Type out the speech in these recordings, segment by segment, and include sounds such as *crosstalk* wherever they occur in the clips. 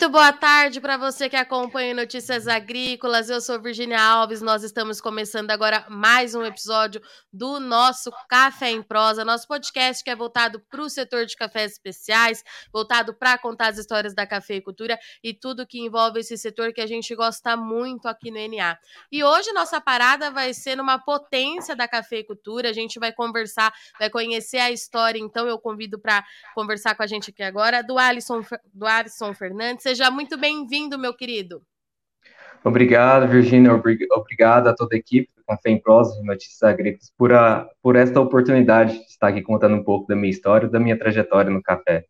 Muito boa tarde para você que acompanha Notícias Agrícolas. Eu sou Virginia Alves. Nós estamos começando agora mais um episódio do nosso Café em Prosa, nosso podcast que é voltado para o setor de cafés especiais, voltado para contar as histórias da cafeicultura e tudo que envolve esse setor que a gente gosta muito aqui no NA. E hoje nossa parada vai ser numa potência da cafeicultura. A gente vai conversar, vai conhecer a história. Então eu convido para conversar com a gente aqui agora do Alisson, do Alisson Fernandes Seja muito bem-vindo, meu querido. Obrigado, Virginia. Obrigado a toda a equipe do Café em Prosa de Notícias Agrícolas por, a, por esta oportunidade de estar aqui contando um pouco da minha história e da minha trajetória no café.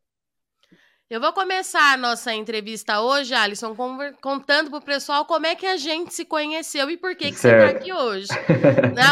Eu vou começar a nossa entrevista hoje, Alisson, contando para o pessoal como é que a gente se conheceu e por que, que você está aqui hoje. *laughs*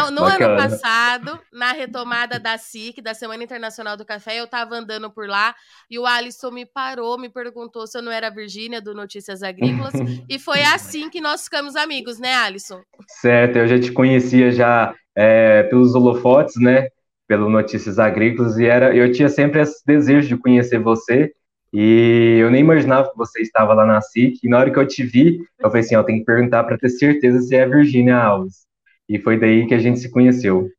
No, no ano passado, na retomada da SIC, da Semana Internacional do Café, eu estava andando por lá e o Alisson me parou, me perguntou se eu não era a Virgínia do Notícias Agrícolas *laughs* e foi assim que nós ficamos amigos, né, Alisson? Certo, eu já te conhecia já é, pelos holofotes, né, pelo Notícias Agrícolas e era, eu tinha sempre esse desejo de conhecer você e eu nem imaginava que você estava lá na SIC. E na hora que eu te vi, eu falei assim: eu tenho que perguntar para ter certeza se é a Virgínia Alves. E foi daí que a gente se conheceu.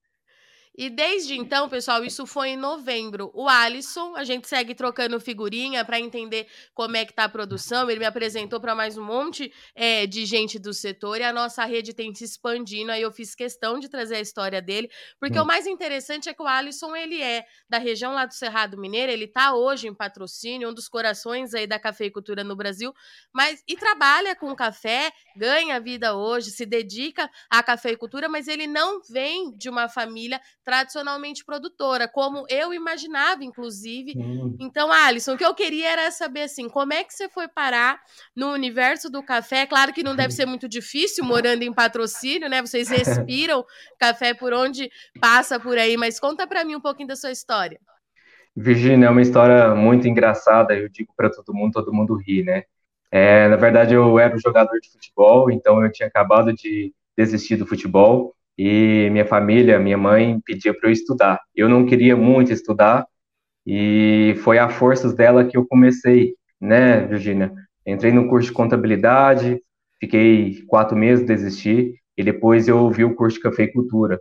E desde então, pessoal, isso foi em novembro. O Alisson, a gente segue trocando figurinha para entender como é que tá a produção. Ele me apresentou para mais um monte é, de gente do setor e a nossa rede tem se expandindo. Aí eu fiz questão de trazer a história dele, porque hum. o mais interessante é que o Alisson ele é da região lá do Cerrado Mineiro. Ele tá hoje em patrocínio, um dos corações aí da cafeicultura no Brasil, mas e trabalha com café, ganha vida hoje, se dedica à cafeicultura, mas ele não vem de uma família tradicionalmente produtora, como eu imaginava, inclusive. Hum. Então, Alisson, o que eu queria era saber assim, como é que você foi parar no universo do café? Claro que não deve ser muito difícil morando em patrocínio, né? Vocês *laughs* respiram café por onde passa por aí, mas conta para mim um pouquinho da sua história. Virginia, é uma história muito engraçada, eu digo para todo mundo, todo mundo ri, né? É, na verdade, eu era um jogador de futebol, então eu tinha acabado de desistir do futebol e minha família, minha mãe pedia para eu estudar. Eu não queria muito estudar e foi a forças dela que eu comecei, né, Virginia? Entrei no curso de contabilidade, fiquei quatro meses, desisti e depois eu vi o curso de cafeicultura.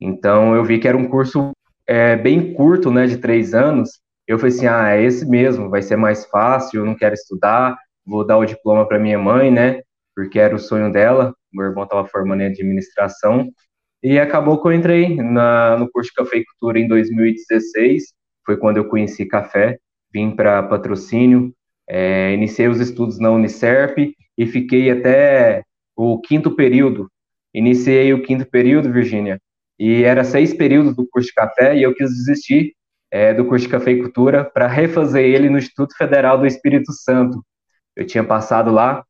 Então eu vi que era um curso é, bem curto, né, de três anos. Eu falei assim, ah, é esse mesmo, vai ser mais fácil, eu não quero estudar, vou dar o diploma para minha mãe, né, porque era o sonho dela. Meu irmão estava formando em administração e acabou que eu entrei na, no curso de cafeicultura em 2016, foi quando eu conheci café, vim para patrocínio, é, iniciei os estudos na Unicerp e fiquei até o quinto período. Iniciei o quinto período, Virgínia, e era seis períodos do curso de café e eu quis desistir é, do curso de cafeicultura para refazer ele no Instituto Federal do Espírito Santo. Eu tinha passado lá,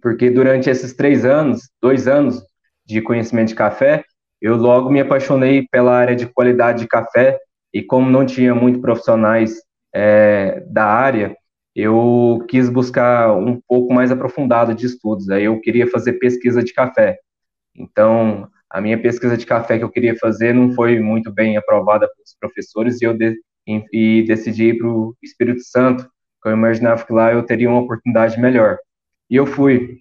porque durante esses três anos, dois anos de conhecimento de café, eu logo me apaixonei pela área de qualidade de café e como não tinha muito profissionais é, da área, eu quis buscar um pouco mais aprofundado de estudos. Aí eu queria fazer pesquisa de café. Então, a minha pesquisa de café que eu queria fazer não foi muito bem aprovada pelos professores e eu de, e, e decidi ir para o Espírito Santo, porque eu imaginava que lá eu teria uma oportunidade melhor. E eu fui.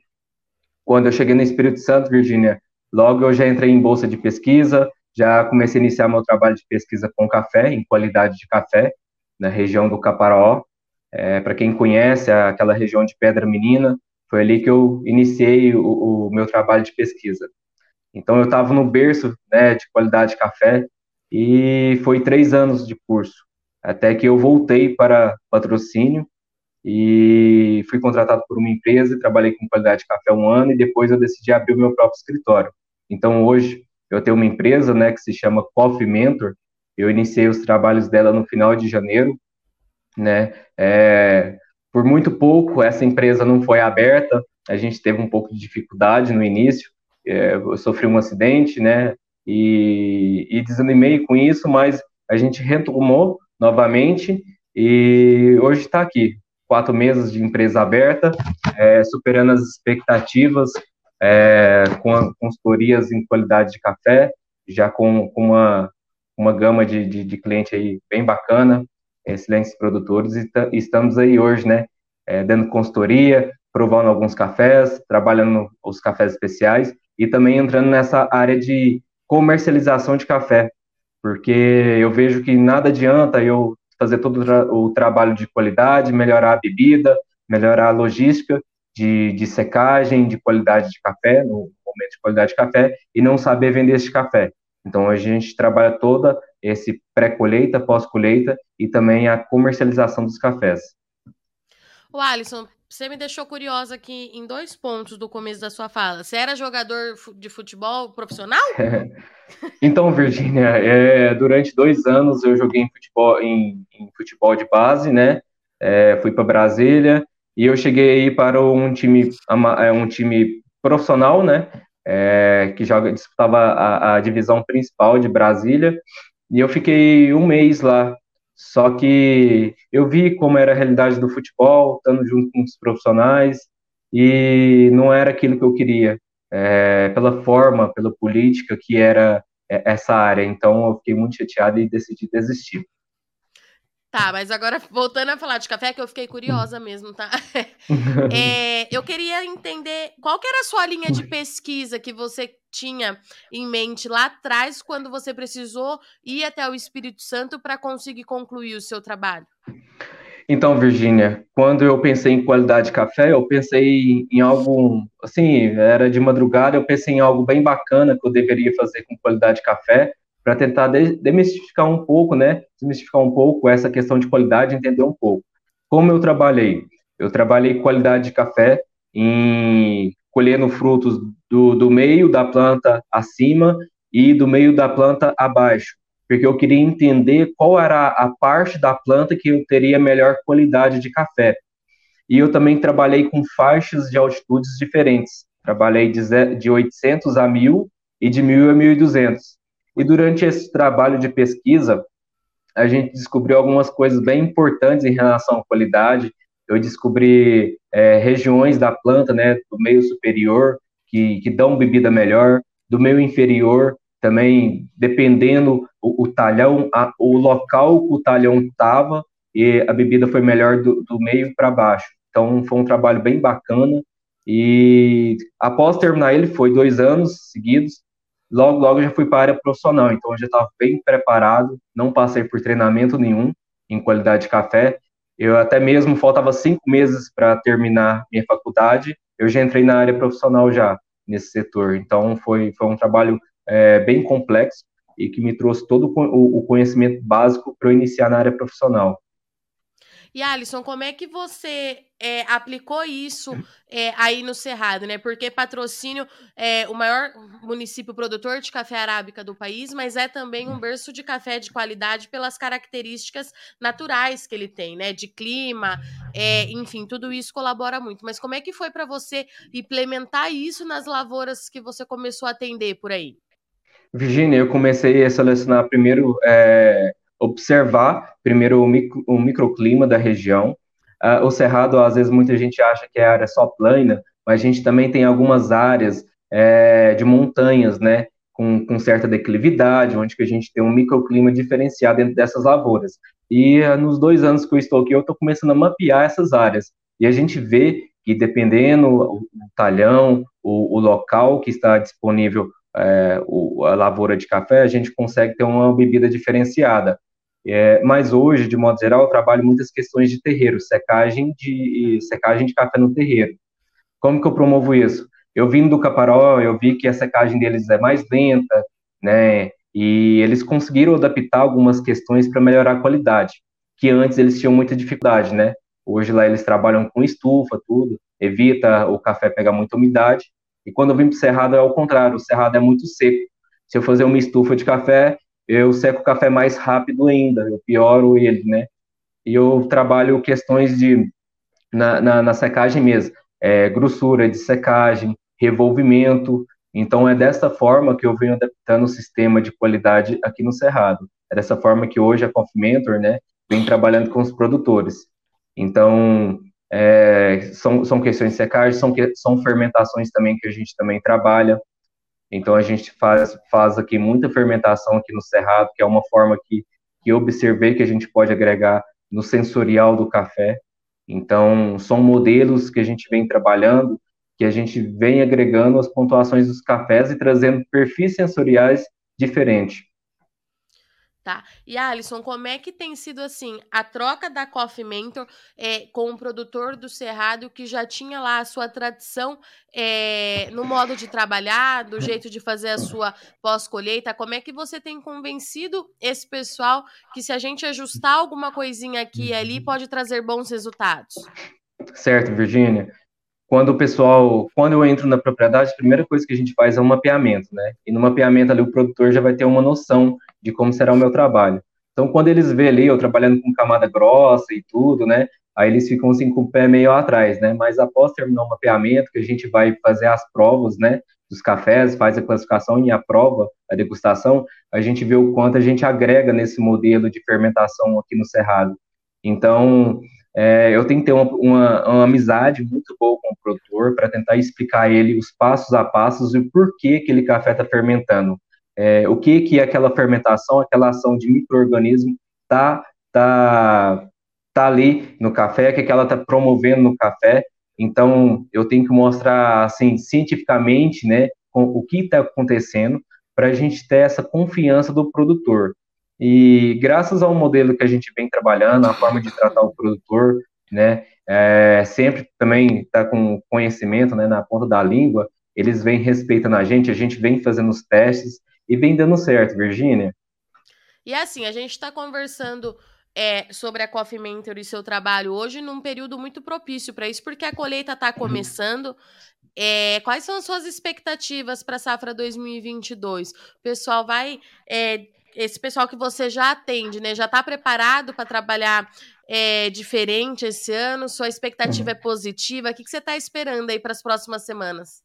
Quando eu cheguei no Espírito Santo, Virgínia, Logo, eu já entrei em bolsa de pesquisa, já comecei a iniciar meu trabalho de pesquisa com café, em qualidade de café, na região do Caparaó. É, Para quem conhece, aquela região de Pedra Menina, foi ali que eu iniciei o, o meu trabalho de pesquisa. Então, eu estava no berço né, de qualidade de café e foi três anos de curso, até que eu voltei para patrocínio e fui contratado por uma empresa trabalhei com qualidade de café um ano e depois eu decidi abrir o meu próprio escritório. Então hoje eu tenho uma empresa, né, que se chama Coffee Mentor. Eu iniciei os trabalhos dela no final de janeiro, né? É, por muito pouco essa empresa não foi aberta. A gente teve um pouco de dificuldade no início. É, eu sofri um acidente, né? E, e desanimei com isso, mas a gente retomou novamente e hoje está aqui quatro meses de empresa aberta, é, superando as expectativas, é, com consultorias em qualidade de café, já com, com uma, uma gama de, de, de, cliente aí bem bacana, excelentes produtores, e estamos aí hoje, né, é, dando consultoria, provando alguns cafés, trabalhando os cafés especiais e também entrando nessa área de comercialização de café, porque eu vejo que nada adianta eu fazer todo o trabalho de qualidade, melhorar a bebida, melhorar a logística de, de secagem, de qualidade de café, no momento de qualidade de café, e não saber vender esse café. Então, a gente trabalha toda esse pré-colheita, pós-colheita e também a comercialização dos cafés. O Alisson, você me deixou curiosa aqui em dois pontos do começo da sua fala. Você era jogador de futebol profissional? *laughs* então, Virgínia, é, durante dois anos eu joguei em futebol, em, em futebol de base, né? É, fui para Brasília e eu cheguei para um time, é, um time profissional, né? É, que joga, disputava a, a divisão principal de Brasília. E eu fiquei um mês lá só que eu vi como era a realidade do futebol, estando junto com os profissionais, e não era aquilo que eu queria, é, pela forma, pela política que era é, essa área. Então eu fiquei muito chateado e decidi desistir. Tá, mas agora voltando a falar de café, que eu fiquei curiosa mesmo, tá? *laughs* é, eu queria entender qual que era a sua linha de pesquisa que você tinha em mente lá atrás, quando você precisou ir até o Espírito Santo para conseguir concluir o seu trabalho. Então, Virgínia, quando eu pensei em qualidade de café, eu pensei em algo, assim, era de madrugada, eu pensei em algo bem bacana que eu deveria fazer com qualidade de café, para tentar demitificar um pouco, né? Desmistificar um pouco essa questão de qualidade, entender um pouco. Como eu trabalhei? Eu trabalhei qualidade de café em colhendo frutos do, do meio da planta acima e do meio da planta abaixo, porque eu queria entender qual era a parte da planta que eu teria melhor qualidade de café. E eu também trabalhei com faixas de altitudes diferentes. Trabalhei de, de 800 a 1000 e de 1000 a 1200. E durante esse trabalho de pesquisa, a gente descobriu algumas coisas bem importantes em relação à qualidade. Eu descobri é, regiões da planta, né, do meio superior, que, que dão bebida melhor, do meio inferior, também dependendo o, o talhão, a, o local que o talhão estava, e a bebida foi melhor do, do meio para baixo. Então, foi um trabalho bem bacana. E após terminar ele, foi dois anos seguidos, logo, logo já fui para a área profissional, então eu já estava bem preparado, não passei por treinamento nenhum em qualidade de café. Eu até mesmo faltava cinco meses para terminar minha faculdade, eu já entrei na área profissional já nesse setor. Então foi, foi um trabalho é, bem complexo e que me trouxe todo o, o conhecimento básico para eu iniciar na área profissional. E Alisson, como é que você é, aplicou isso é, aí no Cerrado, né? Porque Patrocínio é o maior município produtor de café arábica do país, mas é também um berço de café de qualidade pelas características naturais que ele tem, né? De clima, é, enfim, tudo isso colabora muito. Mas como é que foi para você implementar isso nas lavouras que você começou a atender por aí? Virginia, eu comecei a selecionar primeiro é, observar primeiro o, micro, o microclima da região. Uh, o Cerrado, às vezes, muita gente acha que é área só plana, mas a gente também tem algumas áreas é, de montanhas, né, com, com, certa declividade, onde que a gente tem um microclima diferenciado dentro dessas lavouras. E uh, nos dois anos que eu estou aqui, eu estou começando a mapear essas áreas. E a gente vê que, dependendo o, talhão, o, o, local que está disponível é, o, a lavoura de café, a gente consegue ter uma bebida diferenciada. É, mas hoje, de modo geral, eu trabalho muitas questões de terreiro, secagem de secagem de café no terreiro. Como que eu promovo isso? Eu vim do Caparó, eu vi que a secagem deles é mais lenta, né? E eles conseguiram adaptar algumas questões para melhorar a qualidade, que antes eles tinham muita dificuldade, né? Hoje lá eles trabalham com estufa, tudo, evita o café pegar muita umidade. E quando eu vim para o Cerrado é o contrário, o Cerrado é muito seco. Se eu fazer uma estufa de café, eu seco o café mais rápido ainda, eu pioro ele, né? E eu trabalho questões de, na, na, na secagem mesmo, é, grossura de secagem, revolvimento, então é dessa forma que eu venho adaptando o sistema de qualidade aqui no Cerrado. É dessa forma que hoje a Confimentor, né, vem trabalhando com os produtores. Então, é, são, são questões de secagem, são, são fermentações também que a gente também trabalha. Então a gente faz, faz aqui muita fermentação aqui no cerrado, que é uma forma que, que eu observei que a gente pode agregar no sensorial do café. Então, são modelos que a gente vem trabalhando, que a gente vem agregando as pontuações dos cafés e trazendo perfis sensoriais diferentes. Tá. E Alisson, como é que tem sido assim a troca da Coffee Mentor é, com o produtor do Cerrado que já tinha lá a sua tradição é, no modo de trabalhar, do *laughs* jeito de fazer a sua pós-colheita? Como é que você tem convencido esse pessoal que se a gente ajustar alguma coisinha aqui e ali pode trazer bons resultados? Certo, Virgínia. Quando o pessoal, quando eu entro na propriedade, a primeira coisa que a gente faz é um mapeamento, né? E no mapeamento ali o produtor já vai ter uma noção de como será o meu trabalho. Então, quando eles vê ali eu trabalhando com camada grossa e tudo, né, aí eles ficam assim com o pé meio atrás, né, mas após terminar o mapeamento, que a gente vai fazer as provas, né, dos cafés, faz a classificação e a prova, a degustação, a gente vê o quanto a gente agrega nesse modelo de fermentação aqui no Cerrado. Então, é, eu tenho que ter uma, uma, uma, amizade muito boa com o produtor para tentar explicar ele os passos a passos e o porquê aquele café está fermentando é, o que que aquela fermentação, aquela ação de microorganismo tá tá tá ali no café, que que ela tá promovendo no café. Então eu tenho que mostrar assim cientificamente, né, o que está acontecendo para a gente ter essa confiança do produtor. E graças ao modelo que a gente vem trabalhando, a forma de tratar o produtor, né, é, sempre também está com conhecimento, né, na ponta da língua, eles vêm respeitando a gente, a gente vem fazendo os testes e vem dando certo, Virgínia. E assim, a gente está conversando é, sobre a Coffee Mentor e seu trabalho hoje num período muito propício para isso, porque a colheita está começando. É, quais são as suas expectativas para a safra 2022? O pessoal vai. É, esse pessoal que você já atende, né? Já está preparado para trabalhar é, diferente esse ano? Sua expectativa uhum. é positiva? O que, que você está esperando aí para as próximas semanas?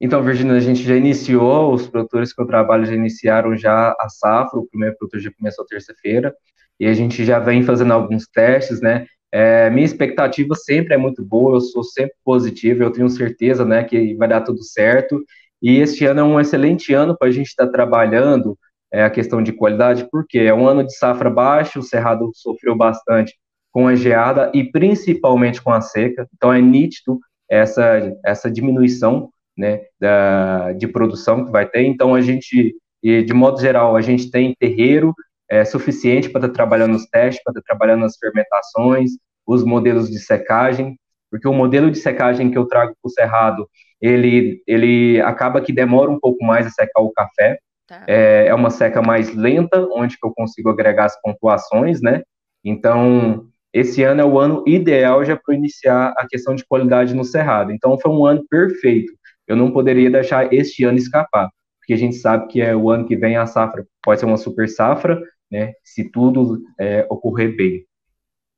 Então, Virginia, a gente já iniciou, os produtores que eu trabalho já iniciaram já a safra, o primeiro produtor já começou terça-feira, e a gente já vem fazendo alguns testes, né? É, minha expectativa sempre é muito boa, eu sou sempre positivo, eu tenho certeza, né, que vai dar tudo certo, e este ano é um excelente ano para a gente estar tá trabalhando é, a questão de qualidade, porque é um ano de safra baixa, o Cerrado sofreu bastante com a geada e principalmente com a seca, então é nítido essa, essa diminuição né, da, de produção que vai ter. Então, a gente, de modo geral, a gente tem terreiro é, suficiente para estar trabalhando nos testes, para estar trabalhando nas fermentações, os modelos de secagem, porque o modelo de secagem que eu trago para o Cerrado, ele, ele acaba que demora um pouco mais a secar o café, tá. é, é uma seca mais lenta, onde eu consigo agregar as pontuações, né, então esse ano é o ano ideal já para iniciar a questão de qualidade no Cerrado. Então foi um ano perfeito eu não poderia deixar este ano escapar, porque a gente sabe que é o ano que vem a safra pode ser uma super safra, né? Se tudo é, ocorrer bem.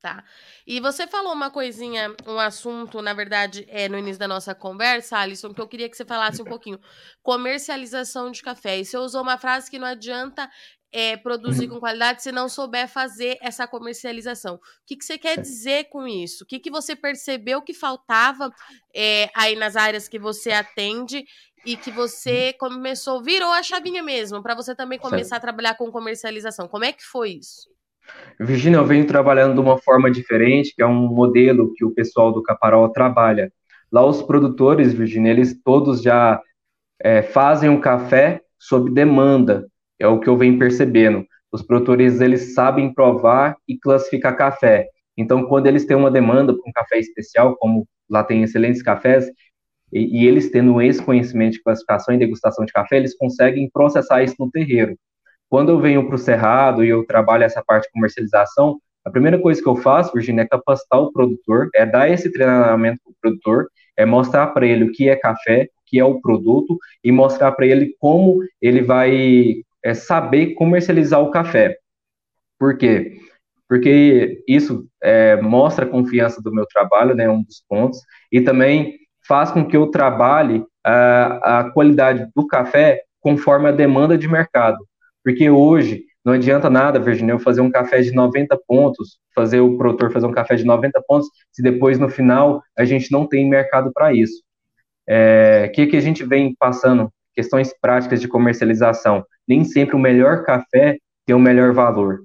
Tá. E você falou uma coisinha, um assunto, na verdade, é no início da nossa conversa, Alisson, que eu queria que você falasse um pouquinho. Comercialização de café. E você usou uma frase que não adianta é, produzir com qualidade se não souber fazer essa comercialização. O que, que você quer dizer com isso? O que, que você percebeu que faltava é, aí nas áreas que você atende e que você começou, virou a chavinha mesmo, para você também começar certo. a trabalhar com comercialização? Como é que foi isso? Virginia, eu venho trabalhando de uma forma diferente, que é um modelo que o pessoal do Caparol trabalha. Lá os produtores, Virginia, eles todos já é, fazem um café sob demanda é o que eu venho percebendo. Os produtores, eles sabem provar e classificar café. Então, quando eles têm uma demanda para um café especial, como lá tem excelentes cafés, e, e, eles tendo esse conhecimento de classificação e degustação de café, eles conseguem processar isso no terreiro. Quando eu venho para o Cerrado e eu trabalho essa parte de comercialização, a primeira coisa que eu faço, Virginia, é capacitar o produtor, é dar esse treinamento para o produtor, é mostrar para ele o que é café, o que é o produto, e mostrar para ele como ele vai é saber comercializar o café. Por quê? Porque isso é, mostra a confiança do meu trabalho, né, um dos pontos, e também faz com que eu trabalhe a, a qualidade do café conforme a demanda de mercado. Porque hoje não adianta nada, Virginia, eu fazer um café de 90 pontos, fazer o produtor fazer um café de 90 pontos, se depois no final a gente não tem mercado para isso. O é, que, que a gente vem passando? Questões práticas de comercialização nem sempre o melhor café tem o melhor valor.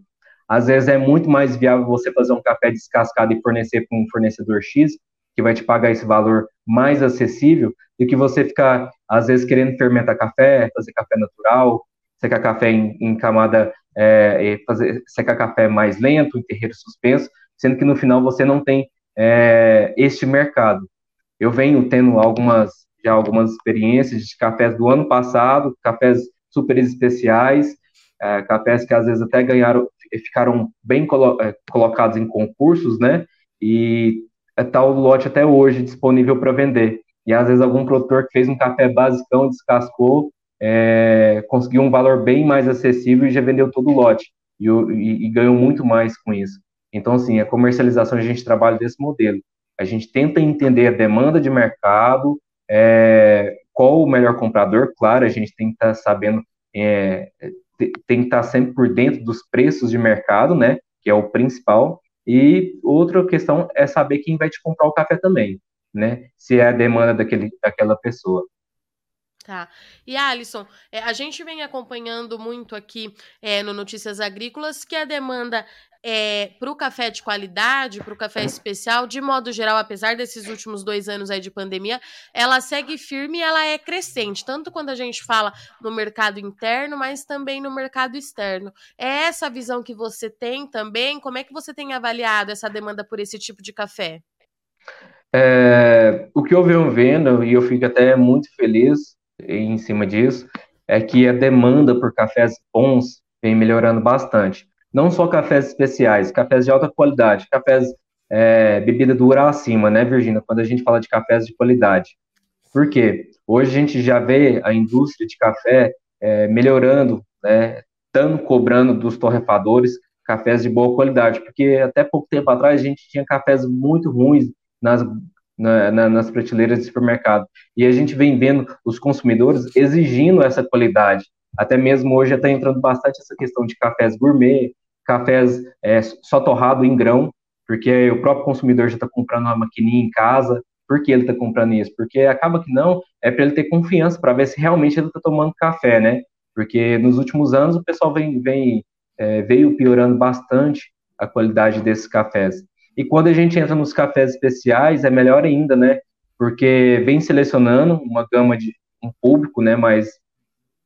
às vezes é muito mais viável você fazer um café descascado e fornecer para um fornecedor X, que vai te pagar esse valor mais acessível, do que você ficar, às vezes, querendo fermentar café, fazer café natural, secar café em, em camada, é, fazer, secar café mais lento, em terreiro suspenso, sendo que no final você não tem é, este mercado. Eu venho tendo algumas já algumas experiências de cafés do ano passado, cafés super especiais, é, cafés que às vezes até ganharam, ficaram bem colo é, colocados em concursos, né? E está o lote até hoje disponível para vender. E às vezes algum produtor que fez um café basicão, descascou, é, conseguiu um valor bem mais acessível e já vendeu todo o lote. E, e, e ganhou muito mais com isso. Então, assim, a comercialização a gente trabalha desse modelo. A gente tenta entender a demanda de mercado, é, qual o melhor comprador, claro, a gente tem que estar tá sabendo, é, tem que estar tá sempre por dentro dos preços de mercado, né, que é o principal, e outra questão é saber quem vai te comprar o café também, né, se é a demanda daquele, daquela pessoa. Tá. E Alisson, é, a gente vem acompanhando muito aqui é, no Notícias Agrícolas que a demanda é, para o café de qualidade, para o café especial, de modo geral, apesar desses últimos dois anos aí de pandemia, ela segue firme e ela é crescente, tanto quando a gente fala no mercado interno, mas também no mercado externo. É essa visão que você tem também? Como é que você tem avaliado essa demanda por esse tipo de café? É, o que eu venho vendo, e eu fico até muito feliz, em cima disso é que a demanda por cafés bons vem melhorando bastante. Não só cafés especiais, cafés de alta qualidade, cafés é, bebida dura acima, né, Virginia? Quando a gente fala de cafés de qualidade. Por quê? Hoje a gente já vê a indústria de café é, melhorando, né, estando cobrando dos torrefadores cafés de boa qualidade, porque até pouco tempo atrás a gente tinha cafés muito ruins nas na, na, nas prateleiras de supermercado. E a gente vem vendo os consumidores exigindo essa qualidade. Até mesmo hoje está entrando bastante essa questão de cafés gourmet, cafés é, só torrado em grão, porque o próprio consumidor já está comprando uma maquininha em casa. Por que ele está comprando isso? Porque acaba que não, é para ele ter confiança, para ver se realmente ele está tomando café, né? Porque nos últimos anos o pessoal vem, vem é, veio piorando bastante a qualidade desses cafés. E quando a gente entra nos cafés especiais, é melhor ainda, né? Porque vem selecionando uma gama de um público, né? Mais,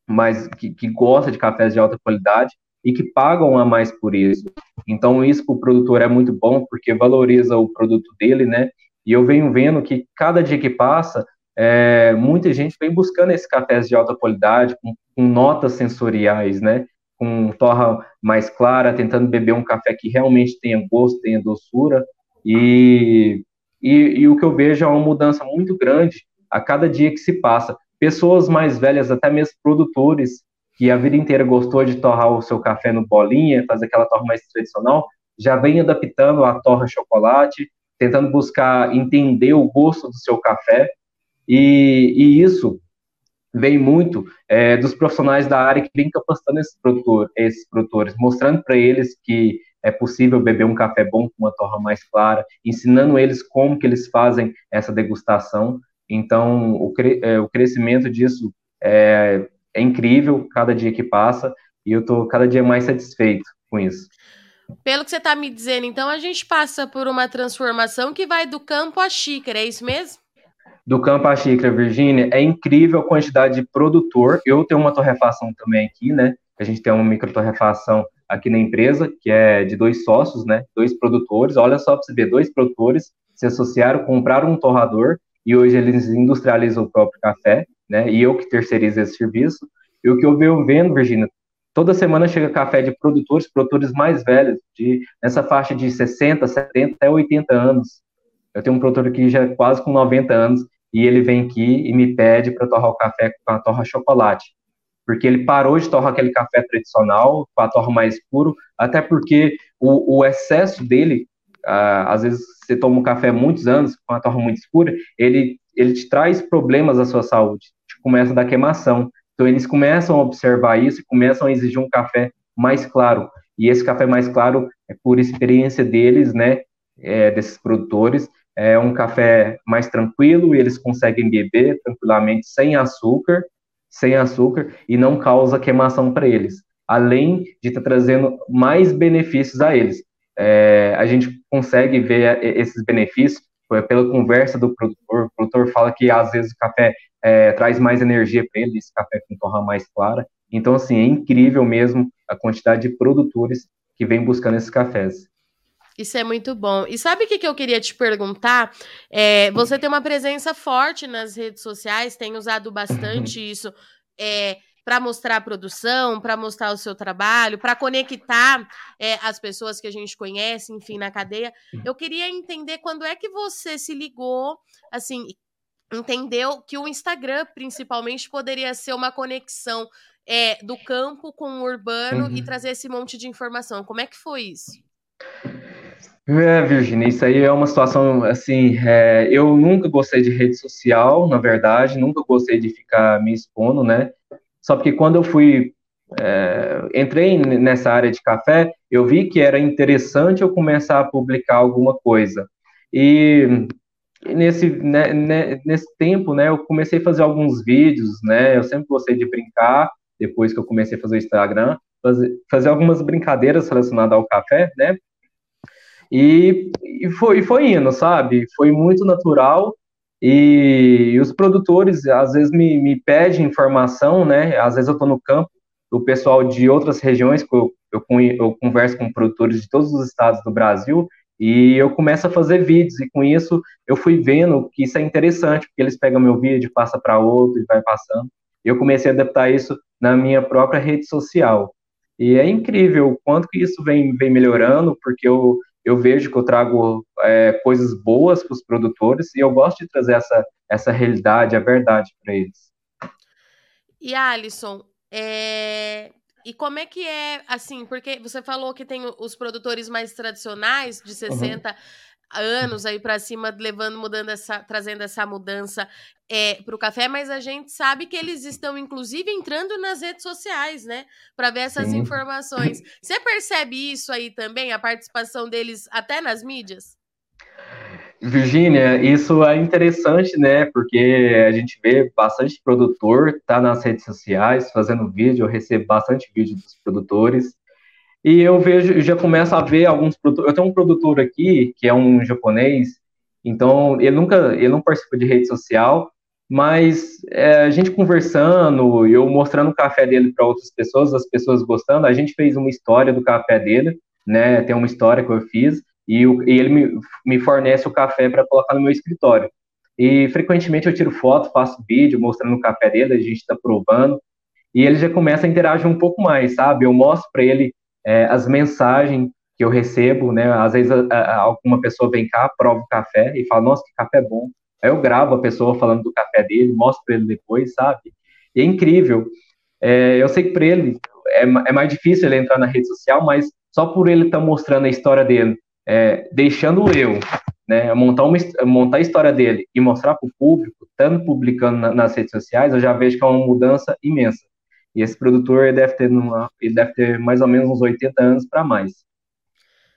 mais que, que gosta de cafés de alta qualidade e que pagam a mais por isso. Então, isso para o produtor é muito bom, porque valoriza o produto dele, né? E eu venho vendo que cada dia que passa, é, muita gente vem buscando esses cafés de alta qualidade, com, com notas sensoriais, né? Com torra mais clara, tentando beber um café que realmente tenha gosto, tenha doçura. E, e, e, o que eu vejo é uma mudança muito grande a cada dia que se passa. Pessoas mais velhas, até mesmo produtores, que a vida inteira gostou de torrar o seu café no bolinha, fazer aquela torra mais tradicional, já vem adaptando a torra chocolate, tentando buscar entender o gosto do seu café. E, e isso vem muito é, dos profissionais da área que vem capacitando esses, produtor, esses produtores, mostrando para eles que é possível beber um café bom com uma torra mais clara, ensinando eles como que eles fazem essa degustação. Então, o, cre é, o crescimento disso é, é, incrível cada dia que passa e eu estou cada dia mais satisfeito com isso. Pelo que você está me dizendo, então a gente passa por uma transformação que vai do campo à xícara, é isso mesmo? Do campo à Virgínia, é incrível a quantidade de produtor. Eu tenho uma torrefação também aqui, né? A gente tem uma micro torrefação aqui na empresa, que é de dois sócios, né? Dois produtores. Olha só para você ver, dois produtores se associaram, compraram um torrador e hoje eles industrializam o próprio café, né? E eu que terceirizo esse serviço. E o que eu venho vendo, Virgínia, toda semana chega café de produtores, produtores mais velhos, de nessa faixa de 60, 70 até 80 anos. Eu tenho um produtor aqui já quase com 90 anos e ele vem aqui e me pede para torrar o café com a torra chocolate. Porque ele parou de torrar aquele café tradicional, com a torra mais puro, até porque o, o excesso dele, às vezes você toma um café muitos anos, com a torra muito escura, ele, ele te traz problemas à sua saúde, te começa dar queimação. Então eles começam a observar isso e começam a exigir um café mais claro. E esse café mais claro é por experiência deles, né, é, desses produtores, é um café mais tranquilo e eles conseguem beber tranquilamente sem açúcar, sem açúcar e não causa queimação para eles. além de estar tá trazendo mais benefícios a eles. É, a gente consegue ver esses benefícios pela conversa do produtor. O produtor fala que às vezes o café é, traz mais energia para ele, esse café com torra mais clara. Então, assim, é incrível mesmo a quantidade de produtores que vem buscando esses cafés. Isso é muito bom. E sabe o que, que eu queria te perguntar? É, você tem uma presença forte nas redes sociais, tem usado bastante isso é, para mostrar a produção, para mostrar o seu trabalho, para conectar é, as pessoas que a gente conhece, enfim, na cadeia. Eu queria entender quando é que você se ligou, assim, entendeu que o Instagram, principalmente, poderia ser uma conexão é, do campo com o urbano uhum. e trazer esse monte de informação. Como é que foi isso? É, Virginia, isso aí é uma situação assim. É, eu nunca gostei de rede social, na verdade, nunca gostei de ficar me expondo, né? Só porque quando eu fui é, entrei nessa área de café, eu vi que era interessante eu começar a publicar alguma coisa. E nesse, né, né, nesse tempo, né, eu comecei a fazer alguns vídeos, né? Eu sempre gostei de brincar. Depois que eu comecei a fazer o Instagram, fazer, fazer algumas brincadeiras relacionadas ao café, né? E, e, foi, foi indo, sabe? Foi muito natural. E, e os produtores às vezes me, me pedem informação, né? Às vezes eu estou no campo, o pessoal de outras regiões, eu, eu, eu converso com produtores de todos os estados do Brasil, e eu começo a fazer vídeos, e com isso eu fui vendo que isso é interessante, porque eles pegam meu vídeo, passa para outro e vai passando. Eu comecei a adaptar isso na minha própria rede social. E é incrível o quanto que isso vem, vem melhorando, porque eu, eu vejo que eu trago é, coisas boas para os produtores e eu gosto de trazer essa, essa realidade, a verdade para eles. E Alisson, é... e como é que é, assim, porque você falou que tem os produtores mais tradicionais, de 60 uhum anos aí para cima, levando, mudando essa, trazendo essa mudança é, para o café, mas a gente sabe que eles estão, inclusive, entrando nas redes sociais, né? Para ver essas Sim. informações. Você percebe isso aí também, a participação deles até nas mídias? Virgínia, isso é interessante, né? Porque a gente vê bastante produtor tá nas redes sociais fazendo vídeo, eu recebo bastante vídeo dos produtores e eu vejo, já começo a ver alguns produtores. Eu tenho um produtor aqui que é um japonês, então ele nunca, ele não participa de rede social, mas é, a gente conversando, eu mostrando o café dele para outras pessoas, as pessoas gostando, a gente fez uma história do café dele, né? Tem uma história que eu fiz e, o, e ele me, me fornece o café para colocar no meu escritório. E frequentemente eu tiro foto, faço vídeo mostrando o café dele, a gente está provando, e ele já começa a interagir um pouco mais, sabe? Eu mostro para ele é, as mensagens que eu recebo, né? Às vezes a, a, alguma pessoa vem cá, prova o café e fala, nossa, que café bom. Aí eu gravo a pessoa falando do café dele, mostro para ele depois, sabe? E é incrível. É, eu sei que para ele é, é, mais difícil ele entrar na rede social, mas só por ele estar tá mostrando a história dele, é, deixando eu né, montar, uma, montar a história dele e mostrar para o público, estando publicando na, nas redes sociais, eu já vejo que é uma mudança imensa. E esse produtor deve ter numa, ele deve ter mais ou menos uns 80 anos para mais.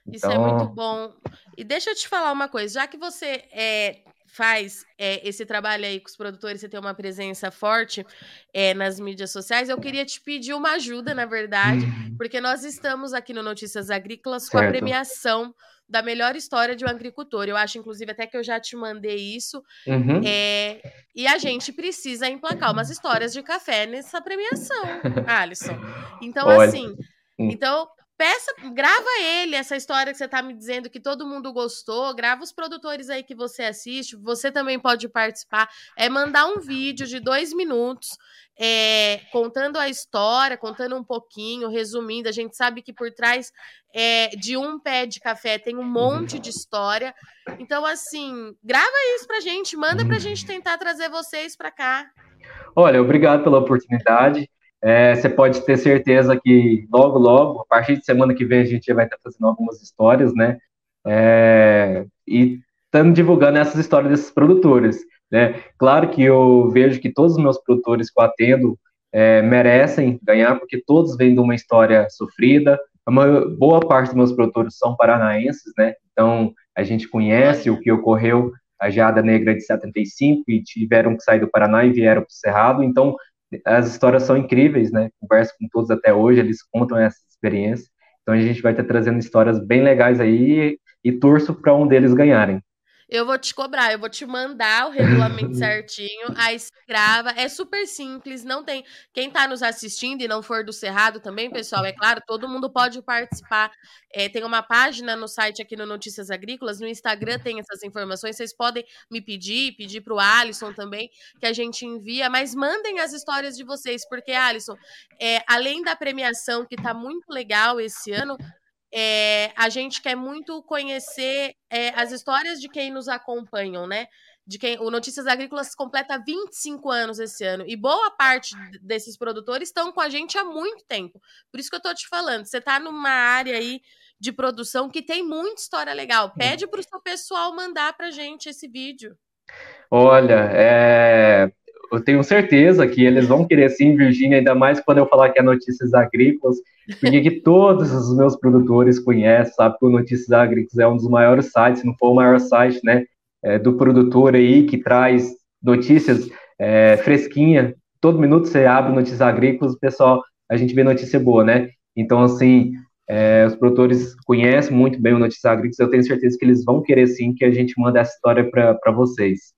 Então... Isso é muito então bom. E deixa eu te falar uma coisa, já que você é, faz é, esse trabalho aí com os produtores, você tem uma presença forte é, nas mídias sociais, eu queria te pedir uma ajuda, na verdade, uhum. porque nós estamos aqui no Notícias Agrícolas certo. com a premiação da melhor história de um agricultor. Eu acho, inclusive, até que eu já te mandei isso. Uhum. É, e a gente precisa emplacar umas histórias de café nessa premiação, *laughs* Alisson. Então, Olha. assim, hum. então peça, grava ele essa história que você tá me dizendo que todo mundo gostou, grava os produtores aí que você assiste, você também pode participar, é mandar um vídeo de dois minutos é, contando a história, contando um pouquinho, resumindo. A gente sabe que por trás é, de um pé de café tem um monte de história. Então, assim, grava isso pra gente, manda pra gente tentar trazer vocês pra cá. Olha, obrigado pela oportunidade. É, você pode ter certeza que logo, logo, a partir de semana que vem, a gente vai estar fazendo algumas histórias, né? É, e estamos divulgando essas histórias desses produtores. Né? Claro que eu vejo que todos os meus produtores que eu atendo é, merecem ganhar, porque todos vêm de uma história sofrida. Uma boa parte dos meus produtores são paranaenses, né? Então a gente conhece o que ocorreu a Geada Negra de 75 e tiveram que sair do Paraná e vieram para o Cerrado. Então as histórias são incríveis, né? Converso com todos até hoje, eles contam essa experiência. Então a gente vai estar trazendo histórias bem legais aí e, e torço para um deles ganharem. Eu vou te cobrar, eu vou te mandar o regulamento *laughs* certinho, aí você grava. É super simples, não tem. Quem tá nos assistindo e não for do Cerrado também, pessoal, é claro, todo mundo pode participar. É, tem uma página no site aqui no Notícias Agrícolas, no Instagram tem essas informações. Vocês podem me pedir, pedir pro Alisson também, que a gente envia, mas mandem as histórias de vocês, porque, Alisson, é, além da premiação, que tá muito legal esse ano, é, a gente quer muito conhecer é, as histórias de quem nos acompanham, né? De quem o Notícias Agrícolas completa 25 anos esse ano e boa parte desses produtores estão com a gente há muito tempo. Por isso que eu tô te falando, você tá numa área aí de produção que tem muita história legal. Pede para o seu pessoal mandar pra gente esse vídeo. Olha, é, eu tenho certeza que eles vão querer sim, Virgínia, ainda mais quando eu falar que é Notícias Agrícolas, porque que todos os meus produtores conhecem, sabe que o Notícias Agrícolas é um dos maiores sites, se não for o maior site, né, é, do produtor aí, que traz notícias é, fresquinha, todo minuto você abre Notícias Agrícolas, pessoal, a gente vê notícia boa, né, então, assim, é, os produtores conhecem muito bem o Notícias Agrícolas, eu tenho certeza que eles vão querer sim que a gente mande essa história para vocês.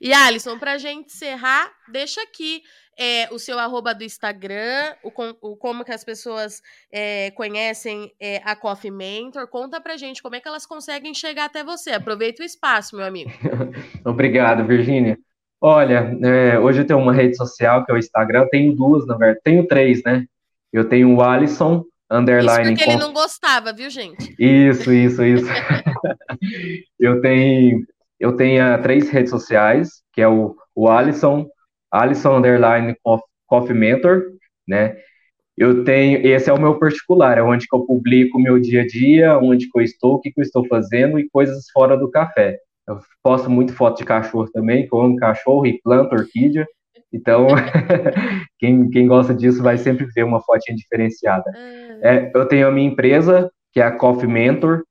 E Alisson, para a gente encerrar, deixa aqui é, o seu arroba do Instagram, o, o como que as pessoas é, conhecem é, a Coffee Mentor. Conta pra gente como é que elas conseguem chegar até você. Aproveita o espaço, meu amigo. *laughs* Obrigado, Virgínia. Olha, é, hoje eu tenho uma rede social que é o Instagram, eu tenho duas, na verdade, tenho três, né? Eu tenho o Alisson, underline... Isso porque ele não gostava, viu, gente? Isso, isso, isso. *laughs* eu tenho eu tenho três redes sociais, que é o, o Alisson, Alisson Underline Coffee Mentor, né? Eu tenho, esse é o meu particular, é onde que eu publico o meu dia a dia, onde que eu estou, o que, que eu estou fazendo e coisas fora do café. Eu posto muito foto de cachorro também, que eu amo cachorro e planto orquídea. Então, *laughs* quem, quem gosta disso vai sempre ver uma fotinha diferenciada. Ah. É, eu tenho a minha empresa, que é a Coffee Mentor,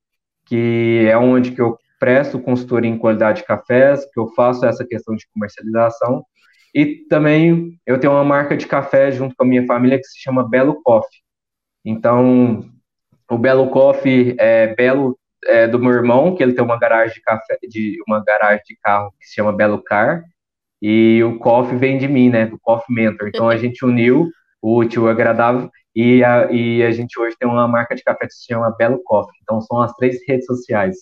que é onde que eu presto consultoria em qualidade de cafés, que eu faço essa questão de comercialização. E também eu tenho uma marca de café junto com a minha família que se chama Belo Coffee. Então, o Belo Coffee é Belo é, do meu irmão, que ele tem uma garagem de café, de uma garagem de carro que se chama Belo Car, e o Coffee vem de mim, né, do Coffee Mentor. Então a gente uniu o útil e agradável e a, e a gente hoje tem uma marca de café que se chama Belo Coffee. Então são as três redes sociais.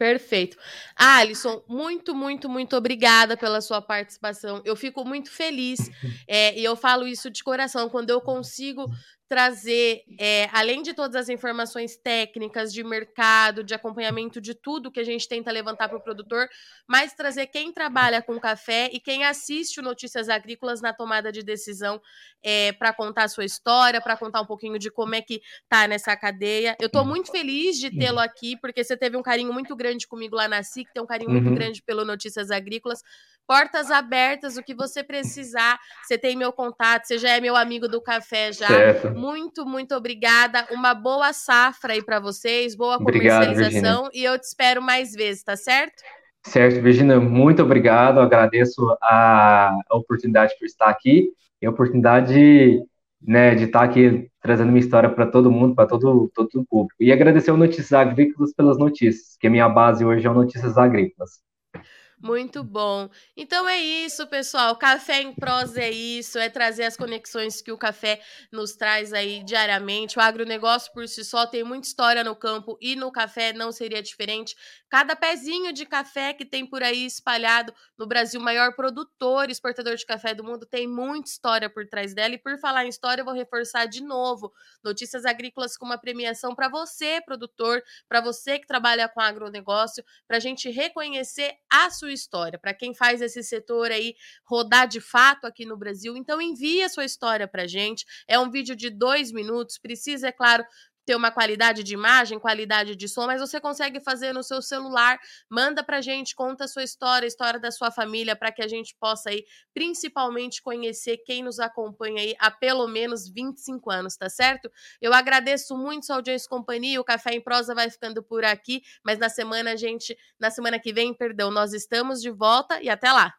Perfeito. Alisson, muito, muito, muito obrigada pela sua participação. Eu fico muito feliz é, *laughs* e eu falo isso de coração quando eu consigo trazer, é, além de todas as informações técnicas de mercado, de acompanhamento de tudo que a gente tenta levantar para o produtor, mas trazer quem trabalha com café e quem assiste o Notícias Agrícolas na tomada de decisão é, para contar a sua história, para contar um pouquinho de como é que tá nessa cadeia. Eu estou muito feliz de tê-lo aqui, porque você teve um carinho muito grande comigo lá na SIC, tem um carinho muito uhum. grande pelo Notícias Agrícolas. Portas abertas, o que você precisar. Você tem meu contato, você já é meu amigo do café já. Certo. Muito, muito obrigada. Uma boa safra aí para vocês, boa comercialização e eu te espero mais vezes, tá certo? Certo, Virginia, muito obrigado. Agradeço a oportunidade por estar aqui e a oportunidade né, de estar aqui trazendo minha história para todo mundo, para todo, todo o público. E agradecer ao Notícias Agrícolas pelas notícias, que a minha base hoje é o Notícias Agrícolas. Muito bom. Então é isso, pessoal. Café em prosa é isso, é trazer as conexões que o café nos traz aí diariamente. O agronegócio por si só tem muita história no campo e no café não seria diferente. Cada pezinho de café que tem por aí espalhado no Brasil, maior produtor exportador de café do mundo, tem muita história por trás dela. E por falar em história, eu vou reforçar de novo notícias agrícolas com uma premiação para você, produtor, para você que trabalha com agronegócio, para a gente reconhecer a sua sua história, para quem faz esse setor aí rodar de fato aqui no Brasil. Então envie a sua história para gente. É um vídeo de dois minutos. Precisa, é claro, ter uma qualidade de imagem, qualidade de som, mas você consegue fazer no seu celular. Manda pra gente, conta a sua história, a história da sua família, para que a gente possa aí, principalmente, conhecer quem nos acompanha aí há pelo menos 25 anos, tá certo? Eu agradeço muito sua audiência e companhia. O Café em Prosa vai ficando por aqui, mas na semana gente, na semana que vem, perdão, nós estamos de volta e até lá.